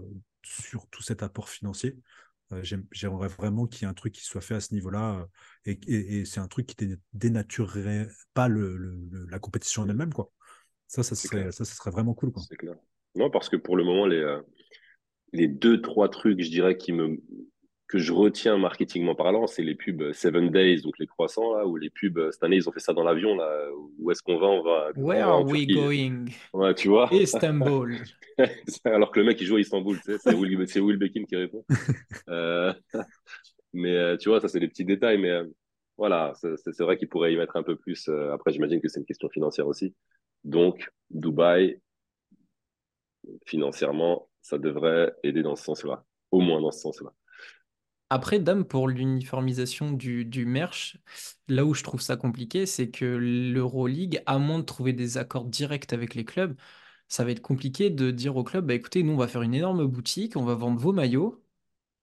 sur tout cet apport financier. Euh, j'aimerais vraiment qu'il y ait un truc qui soit fait à ce niveau-là euh, et, et, et c'est un truc qui dénaturerait pas le, le, la compétition en elle-même. quoi. Ça, ça serait, ça, ça serait vraiment cool. C'est clair. Non, parce que pour le moment, les, euh, les deux, trois trucs, je dirais, qui me, que je retiens marketingment parlant, c'est les pubs Seven Days, donc les croissants, là, ou les pubs, cette année, ils ont fait ça dans l'avion, là, où est-ce qu'on va On va. Where are we going? Ouais, tu vois. Istanbul. [laughs] Alors que le mec, il joue à Istanbul, tu sais, c'est Will, Will Bekin qui répond. [laughs] euh, [laughs] mais euh, tu vois, ça, c'est des petits détails, mais euh, voilà, c'est vrai qu'il pourrait y mettre un peu plus. Euh, après, j'imagine que c'est une question financière aussi. Donc, Dubaï, financièrement, ça devrait aider dans ce sens-là, au moins dans ce sens-là. Après, Dame, pour l'uniformisation du, merch, là où je trouve ça compliqué, c'est que l'Euroleague, à moins de trouver des accords directs avec les clubs, ça va être compliqué de dire au club, bah, écoutez, nous, on va faire une énorme boutique, on va vendre vos maillots,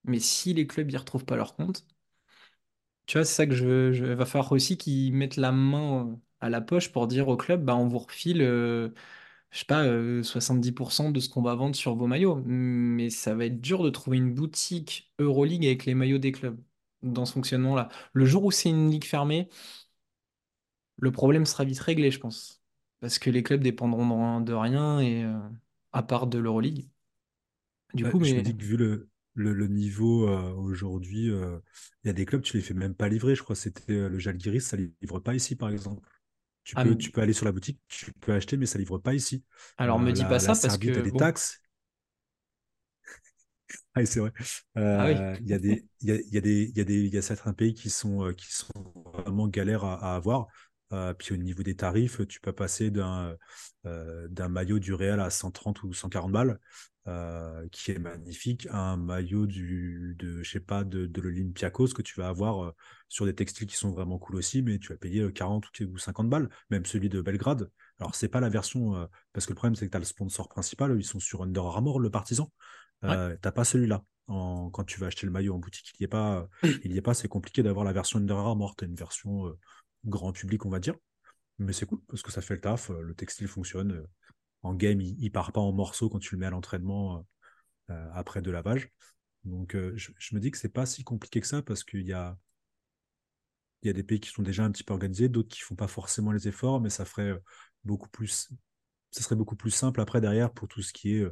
Mais si les clubs y retrouvent pas leur compte, tu vois, c'est ça que je. Je, va falloir aussi qu'ils mettent la main à la poche pour dire au club, bah, on vous refile, euh, je sais pas, euh, 70% de ce qu'on va vendre sur vos maillots. Mais ça va être dur de trouver une boutique Euroleague avec les maillots des clubs dans ce fonctionnement-là. Le jour où c'est une ligue fermée, le problème sera vite réglé, je pense. Parce que les clubs dépendront de, rien et euh, à part de l'Euroleague. Du Ouais, coup, je me mais dis que vu le, le, le niveau euh, aujourd'hui, euh, il y a des clubs, tu les fais même pas livrer. Je crois que c'était euh, le Žalgiris, ça livre pas ici, par exemple. Tu ah, peux, tu peux aller sur la boutique, tu peux acheter, mais ça livre pas ici. alors me Euh, dis pas la, ça parce Serbie, tu as que des bon, taxes. [laughs] Ah, c'est vrai. ah oui, Euh, Il y a des, il y a, il y a des, il y a des, il y a certains pays qui sont, euh, qui sont vraiment galères à, à avoir. Euh, puis au niveau des tarifs, tu peux passer d'un euh, d'un maillot du Real à 130 ou 140 balles, euh, qui est magnifique, un maillot du, de, je sais pas, de, de l'Olympiakos que tu vas avoir euh, sur des textiles qui sont vraiment cool aussi, mais tu vas payer euh, 40 ou ou 50 balles, même celui de Belgrade. Alors c'est pas la version, euh, parce que le problème c'est que tu as le sponsor principal, ils sont sur Under Armour, le partisan. ouais, Euh, t'as pas celui-là. En- quand tu vas acheter le maillot en boutique, il y est pas, [coughs] il y est pas, c'est compliqué d'avoir la version Under Armour. T'as une version euh, grand public, on va dire. Mais c'est cool parce que ça fait le taf. euh, Le textile fonctionne. En game, il, part pas en morceaux quand tu le mets à l'entraînement euh, euh, après de lavage. Donc, euh, je, me dis que c'est pas si compliqué que ça parce qu'il y a, il y a des pays qui sont déjà un petit peu organisés, d'autres qui font pas forcément les efforts, mais ça ferait beaucoup plus, ça serait beaucoup plus simple après derrière pour tout ce qui est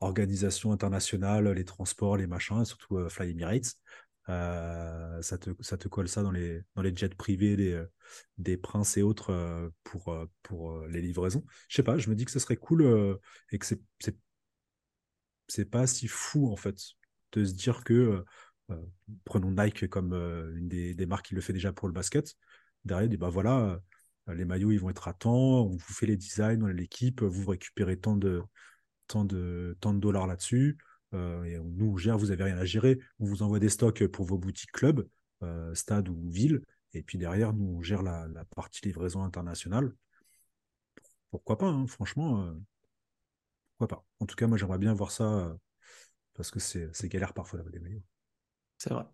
organisation internationale, les transports, les machins, surtout euh, Fly Emirates. Euh, ça, te, ça te colle ça dans les, dans les jets privés des, euh, des princes et autres euh, pour, pour les livraisons? Je sais pas, je me dis que ce serait cool et que c'est, c'est, pas si fou en fait de se dire que, prenons Nike comme une des, des marques qui le fait déjà pour le basket. Derrière, dit bah voilà, les maillots ils vont être à temps, on vous fait les designs, on l'équipe, vous récupérez tant de, tant de, tant de dollars là-dessus. Euh, et nous on gère, vous n'avez rien à gérer. On vous envoie des stocks pour vos boutiques clubs, euh, stades ou villes. Et puis derrière, nous, on gère la, la partie livraison internationale. Pourquoi pas, hein, franchement, euh, pourquoi pas. En tout cas, moi, j'aimerais bien voir ça parce que c'est galère parfois d'avoir des maillots. c'est vrai.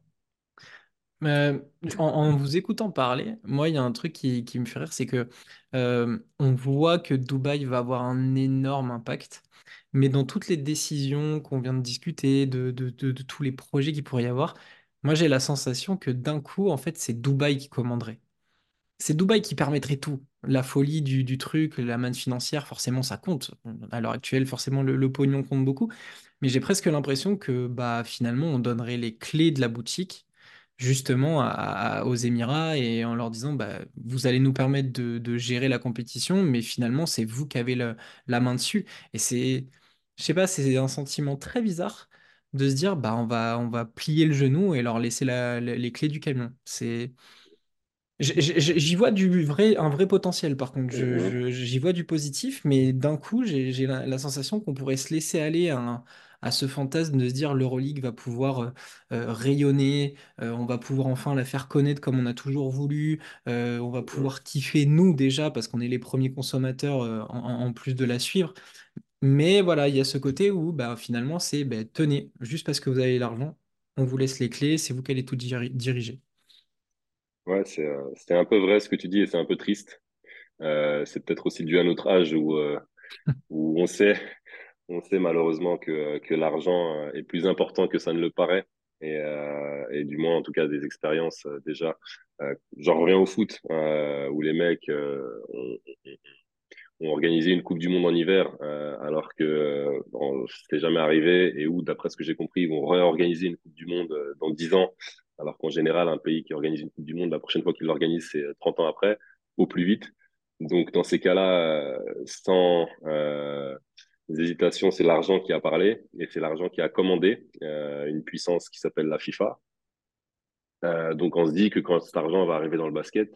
Euh, en, vous écoutant parler, moi, il y a un truc qui, me fait rire, c'est que euh, on voit que Dubaï va avoir un énorme impact, mais dans toutes les décisions qu'on vient de discuter, de, tous les projets qu'il pourrait y avoir, moi, j'ai la sensation que d'un coup, en fait, c'est Dubaï qui commanderait. C'est Dubaï qui permettrait tout. La folie du, du truc, la manne financière, forcément, ça compte. À l'heure actuelle, forcément, le, le pognon compte beaucoup. Mais j'ai presque l'impression que bah, finalement, on donnerait les clés de la boutique justement à- à- aux Émirats et en leur disant, bah, vous allez nous permettre de, de gérer la compétition, mais finalement, c'est vous qui avez le- la main dessus. Et c'est, je sais pas, c'est un sentiment très bizarre de se dire, bah, on va, on va plier le genou et leur laisser la- la- les clés du camion. C'est J'y vois du vrai, un vrai potentiel, par contre. J'y vois du positif, mais d'un coup, j'ai j'ai la, la sensation qu'on pourrait se laisser aller à, un- à ce fantasme de se dire l'Euroleague va pouvoir euh, euh, rayonner, euh, on va pouvoir enfin la faire connaître comme on a toujours voulu, euh, on va pouvoir kiffer nous déjà parce qu'on est les premiers consommateurs en, plus de la suivre. Mais voilà, il y a ce côté où bah, finalement, c'est bah, tenez, juste parce que vous avez l'argent, on vous laisse les clés, c'est vous qui allez tout diri- diriger. Ouais, c'est, c'est un peu vrai ce que tu dis et c'est un peu triste. Euh, c'est peut-être aussi dû à notre âge où, euh, [laughs] où on sait, on sait malheureusement que, que l'argent euh, est plus important que ça ne le paraît. Et, euh, et du moins, en tout cas, des expériences euh, déjà. Euh, j'en reviens au foot, où les mecs ont, ont organisé une Coupe du Monde en hiver, alors que bon, jamais arrivé, et où, d'après ce que j'ai compris, ils vont réorganiser une Coupe du Monde dans 10 ans, alors qu'en général, un pays qui organise une Coupe du Monde, la prochaine fois qu'il l'organise, c'est 30 ans après, au plus vite. Donc, dans ces cas-là, sans euh, hésitation, c'est l'argent qui a parlé, et c'est l'argent qui a commandé euh, une puissance qui s'appelle la FIFA. Euh, donc, on se dit que quand cet argent va arriver dans le basket,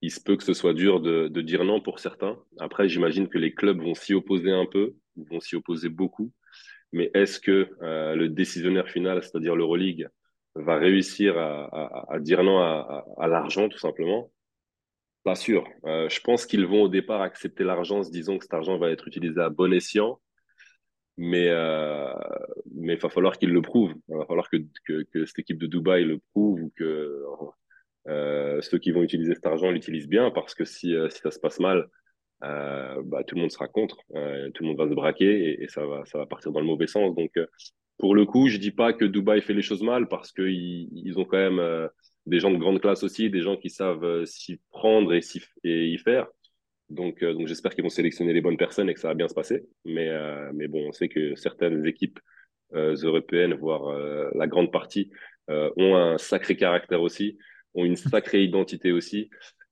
il se peut que ce soit dur de, dire non pour certains. Après, j'imagine que les clubs vont s'y opposer un peu, vont s'y opposer beaucoup. Mais est-ce que euh, le décisionnaire final, c'est-à-dire l'Euroleague, va réussir à, dire non à l'argent, tout simplement? Pas sûr. Euh, je pense qu'ils vont au départ accepter l'argent en se disant que cet argent va être utilisé à bon escient. Mais euh, mais il va falloir qu'il le prouve. Il va falloir que, que, cette équipe de Dubaï le prouve ou que euh, ceux qui vont utiliser cet argent l'utilisent bien parce que si, si ça se passe mal, bah, tout le monde sera contre, tout le monde va se braquer et, ça, va, ça va partir dans le mauvais sens. Donc, pour le coup, je dis pas que Dubaï fait les choses mal parce qu'ils ils ont quand même des gens de grande classe aussi, des gens qui savent s'y prendre et, y faire. Donc, donc j'espère qu'ils vont sélectionner les bonnes personnes et que ça va bien se passer. Mais, mais bon, on sait que certaines équipes européennes, voire la grande partie, ont un sacré caractère aussi ont une sacrée identité aussi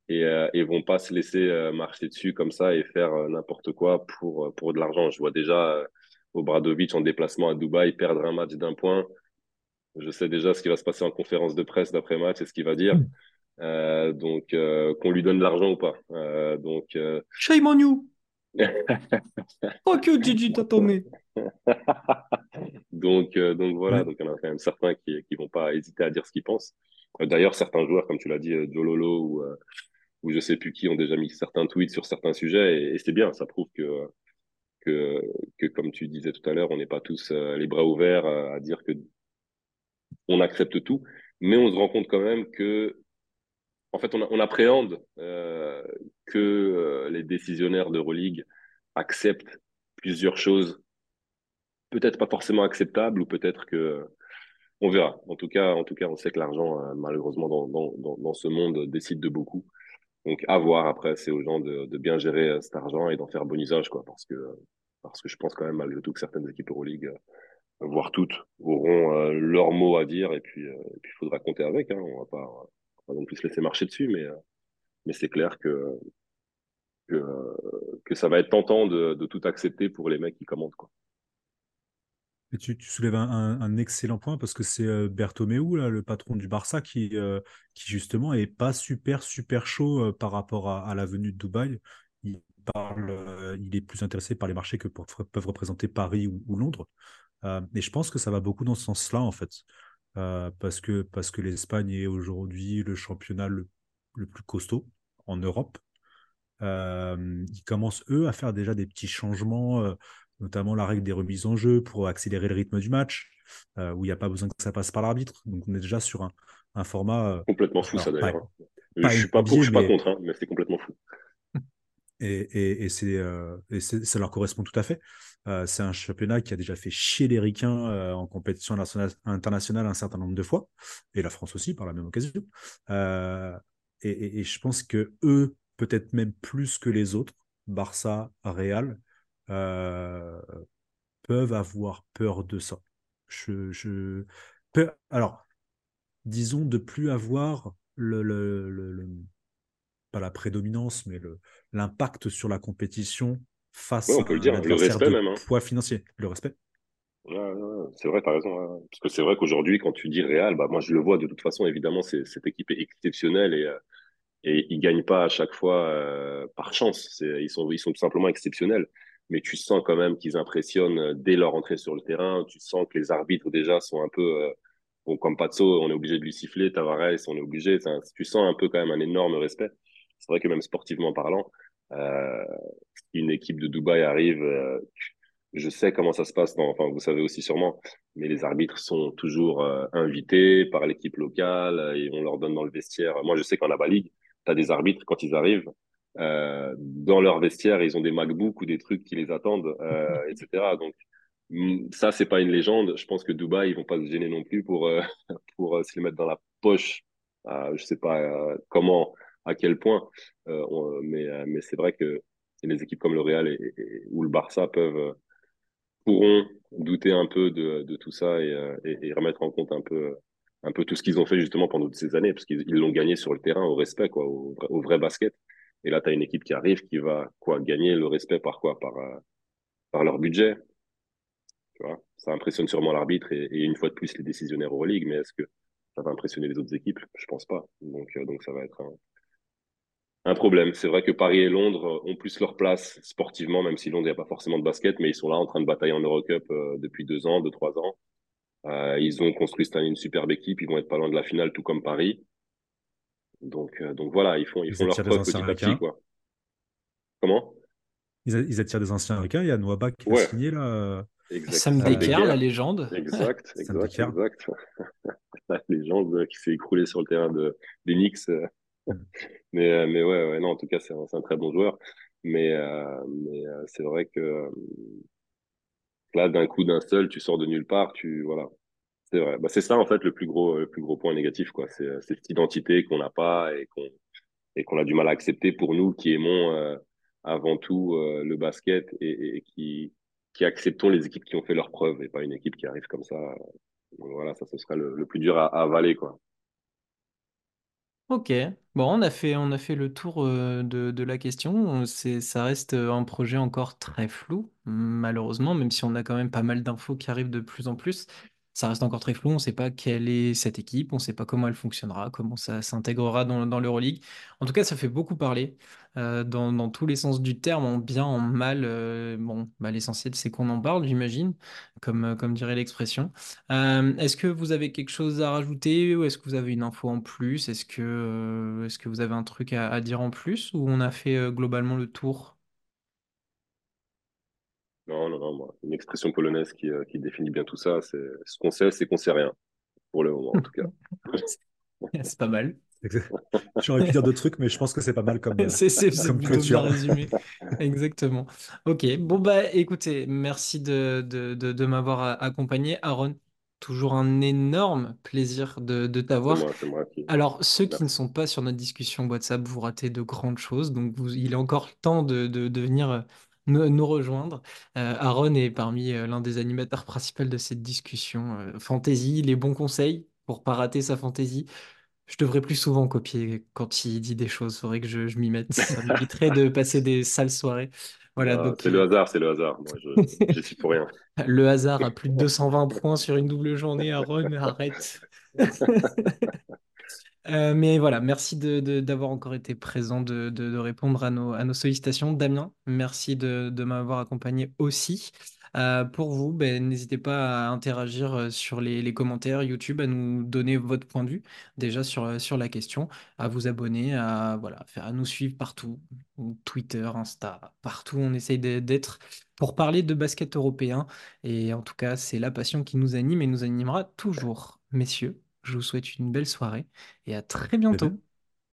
et, euh, et vont pas se laisser euh, marcher dessus comme ça et faire euh, n'importe quoi pour, pour de l'argent. Je vois déjà euh, Obradovic en déplacement à Dubaï perdre un match d'un point. Je sais déjà ce qui va se passer en conférence de presse d'après match et ce qu'il va dire. Euh, donc, qu'on lui donne de l'argent ou pas. donc, Shame on you! [laughs] oh que Gigi t'as tombé. [laughs] donc, donc voilà, donc il y en a quand même certains qui qui vont pas hésiter à dire ce qu'ils pensent. D'ailleurs, certains joueurs, comme tu l'as dit, Jololo ou, euh, ou je sais plus qui, ont déjà mis certains tweets sur certains sujets, et, et c'est bien, ça prouve que, que, que, comme tu disais tout à l'heure, on n'est pas tous euh, les bras ouverts à, dire que on accepte tout, mais on se rend compte quand même que, en fait, on, appréhende euh, que euh, les décisionnaires d'Euroleague acceptent plusieurs choses, peut-être pas forcément acceptables, ou peut-être que on verra. En tout cas, en tout cas, on sait que l'argent, euh, malheureusement, dans, dans, dans, ce monde, décide de beaucoup. Donc, à voir. Après, c'est aux gens de, bien gérer cet argent et d'en faire bon usage, quoi. Parce que, parce que je pense quand même, malgré tout, que certaines équipes Euroleague, voire toutes, auront euh, leur mot à dire. Et puis, euh, il faudra compter avec. Hein. On va pas, on va pas non plus se laisser marcher dessus, mais, mais c'est clair que, que, ça va être tentant de, tout accepter pour les mecs qui commandent, quoi. Et tu, soulèves un, excellent point parce que c'est euh, Bertomeu, là, le patron du Barça, qui, euh, qui justement est pas super, super chaud euh, par rapport à, à, la venue de Dubaï. Il, parle, euh, il est plus intéressé par les marchés que peuvent représenter Paris ou Londres. Euh, et je pense que ça va beaucoup dans ce sens-là, en fait. parce que, parce que l'Espagne est aujourd'hui le championnat le, le, plus costaud en Europe. ils commencent, eux, à faire déjà des petits changements notamment la règle des remises en jeu pour accélérer le rythme du match, euh, où il n'y a pas besoin que ça passe par l'arbitre. Donc on est déjà sur un, un format. Euh, complètement fou, alors, ça d'ailleurs. Je ne suis pas pour, je suis pas contre, hein, mais c'est complètement fou. Et, et, euh, ça leur correspond tout à fait. Euh, c'est un championnat qui a déjà fait chier les ricains euh, en compétition internationale un certain nombre de fois, et la France aussi par la même occasion. Et, je pense que eux, peut-être même plus que les autres, Barça, Real, peuvent avoir peur de ça. Je, je... Alors, disons de plus avoir le, le, le, pas la prédominance, mais l'impact sur la compétition face ouais, on peut le dire, le respect même, hein. poids financier, le respect. Ouais, ouais, c'est vrai, tu as raison. Parce que c'est vrai qu'aujourd'hui, quand tu dis Real, bah, moi je le vois de toute façon, évidemment, cette équipe est exceptionnelle et, euh, et ils gagnent pas à chaque fois euh, par chance. Ils sont, ils sont tout simplement exceptionnels mais tu sens quand même qu'ils impressionnent euh, dès leur entrée sur le terrain. Tu sens que les arbitres déjà sont un peu, euh, bon, comme Pazzo, on est obligé de lui siffler, Tavares, on est obligé. Tu sens un peu quand même un énorme respect. C'est vrai que même sportivement parlant, euh, une équipe de Dubaï arrive, euh, je sais comment ça se passe, dans, enfin vous savez aussi sûrement, mais les arbitres sont toujours euh, invités par l'équipe locale et on leur donne dans le vestiaire. Moi, je sais qu'en Aba League, tu as des arbitres, quand ils arrivent, euh, dans leur vestiaire, ils ont des MacBooks ou des trucs qui les attendent, euh, [laughs] etc. Donc mm, ça, c'est pas une légende. Je pense que Dubaï, ils vont pas se gêner non plus pour euh, [laughs] pour euh, se les mettre dans la poche. Euh, je sais pas euh, comment, à quel point, on, mais mais c'est vrai que les équipes comme le Real ou le Barça peuvent pourront douter un peu de, tout ça et, et, et, remettre en compte un peu tout ce qu'ils ont fait justement pendant toutes ces années parce qu'ils l'ont gagné sur le terrain au respect au, vrai basket et là, tu as une équipe qui arrive qui va quoi gagner le respect par quoi? Par, euh, leur budget. Ça impressionne sûrement l'arbitre et, une fois de plus les décisionnaires Euroleague, mais est-ce que ça va impressionner les autres équipes? Je pense pas. Donc, euh, donc ça va être un, un problème. C'est vrai que Paris et Londres ont plus leur place sportivement, même si Londres, n'y a pas forcément de basket, mais ils sont là en train de batailler en Eurocup euh, depuis deux ans, deux, trois ans. Euh, ils ont construit cette année une superbe équipe, ils vont être pas loin de la finale, tout comme Paris. Donc, euh, donc voilà, ils font, ils, ils font leur preuve petit à petit. Quoi. Comment? Ils, ils, attirent des anciens américains. Il y a Noaba qui ouais. a signé là. Exact. Sam Dekker. la légende. Exact, [laughs] exact, exact. [laughs] La légende qui s'est écroulée sur le terrain de, des Knicks. Mais, euh, mais ouais, non, en tout cas, c'est un, très bon joueur. Mais, euh, mais euh, c'est vrai que là, d'un coup, d'un seul, tu sors de nulle part, tu, voilà. C'est vrai. Bah, c'est ça, en fait, le plus gros, le plus gros point négatif. C'est cette identité qu'on n'a pas et qu'on et a du mal à accepter pour nous qui aimons avant tout le basket et, qui, qui acceptons les équipes qui ont fait leurs preuves et pas une équipe qui arrive comme ça. Voilà, ça, ce sera le, le plus dur à, à avaler, quoi. Ok, bon, on a fait, on a fait le tour euh, de, de la question. C'est, ça reste euh, un projet encore très flou, malheureusement, même si on a quand même pas mal d'infos qui arrivent de plus en plus. Ça reste encore très flou, on ne sait pas quelle est cette équipe, on ne sait pas comment elle fonctionnera, comment ça s'intégrera dans, dans l'Euroleague. En tout cas, ça fait beaucoup parler, euh, dans, tous les sens du terme, en bien, en mal. euh, bon, bah, l'essentiel, c'est qu'on en parle, j'imagine, comme, euh, dirait l'expression. Est-ce que vous avez quelque chose à rajouter ou est-ce que vous avez une info en plus? Est-ce que, vous avez un truc à, à dire en plus ou on a fait globalement le tour? Non, non, non, moi, une expression polonaise qui, euh, qui définit bien tout ça, c'est ce qu'on sait, c'est qu'on sait rien, pour le moment, en tout cas. [laughs] C'est pas mal. J'aurais pu dire d'autres trucs, mais je pense que c'est pas mal comme, euh, [laughs] C'est c'est- c'est comme plutôt bien résumé. Exactement. Ok, bon bah écoutez, merci de, de, de, de m'avoir a- accompagné. Aaron, toujours un énorme plaisir de, de C'est t'avoir. moi, c'est moi qui. Alors, ceux qui ne sont pas sur notre discussion WhatsApp, vous ratez de grandes choses. Donc, vous- il est encore temps de, de, de venir euh, nous, rejoindre. Euh, Aaron est parmi euh, l'un des animateurs principaux de cette discussion. Euh, fantasy, les bons conseils pour pas rater sa fantaisie. Je devrais plus souvent copier quand il dit des choses. Il faudrait que je, je m'y mette. Ça m'éviterait de passer des sales soirées. Voilà, donc c'est le euh, hasard, c'est le hasard. Moi, je, suis pour rien. [laughs] le hasard a plus de 220 points sur une double journée. Aaron, arrête. [laughs] Euh, mais voilà, merci de, d'avoir encore été présent, de, de- répondre à nos, à nos sollicitations. Damien, merci de, m'avoir accompagné aussi. Euh, pour vous, ben, n'hésitez pas à interagir euh, sur les, les commentaires YouTube, à nous donner votre point de vue déjà sur, sur la question, à vous abonner, à, voilà, à nous suivre partout, Twitter, Insta, partout on essaye d'être pour parler de basket européen. Et en tout cas, c'est la passion qui nous anime et nous animera toujours. Messieurs, je vous souhaite une belle soirée et à très bientôt.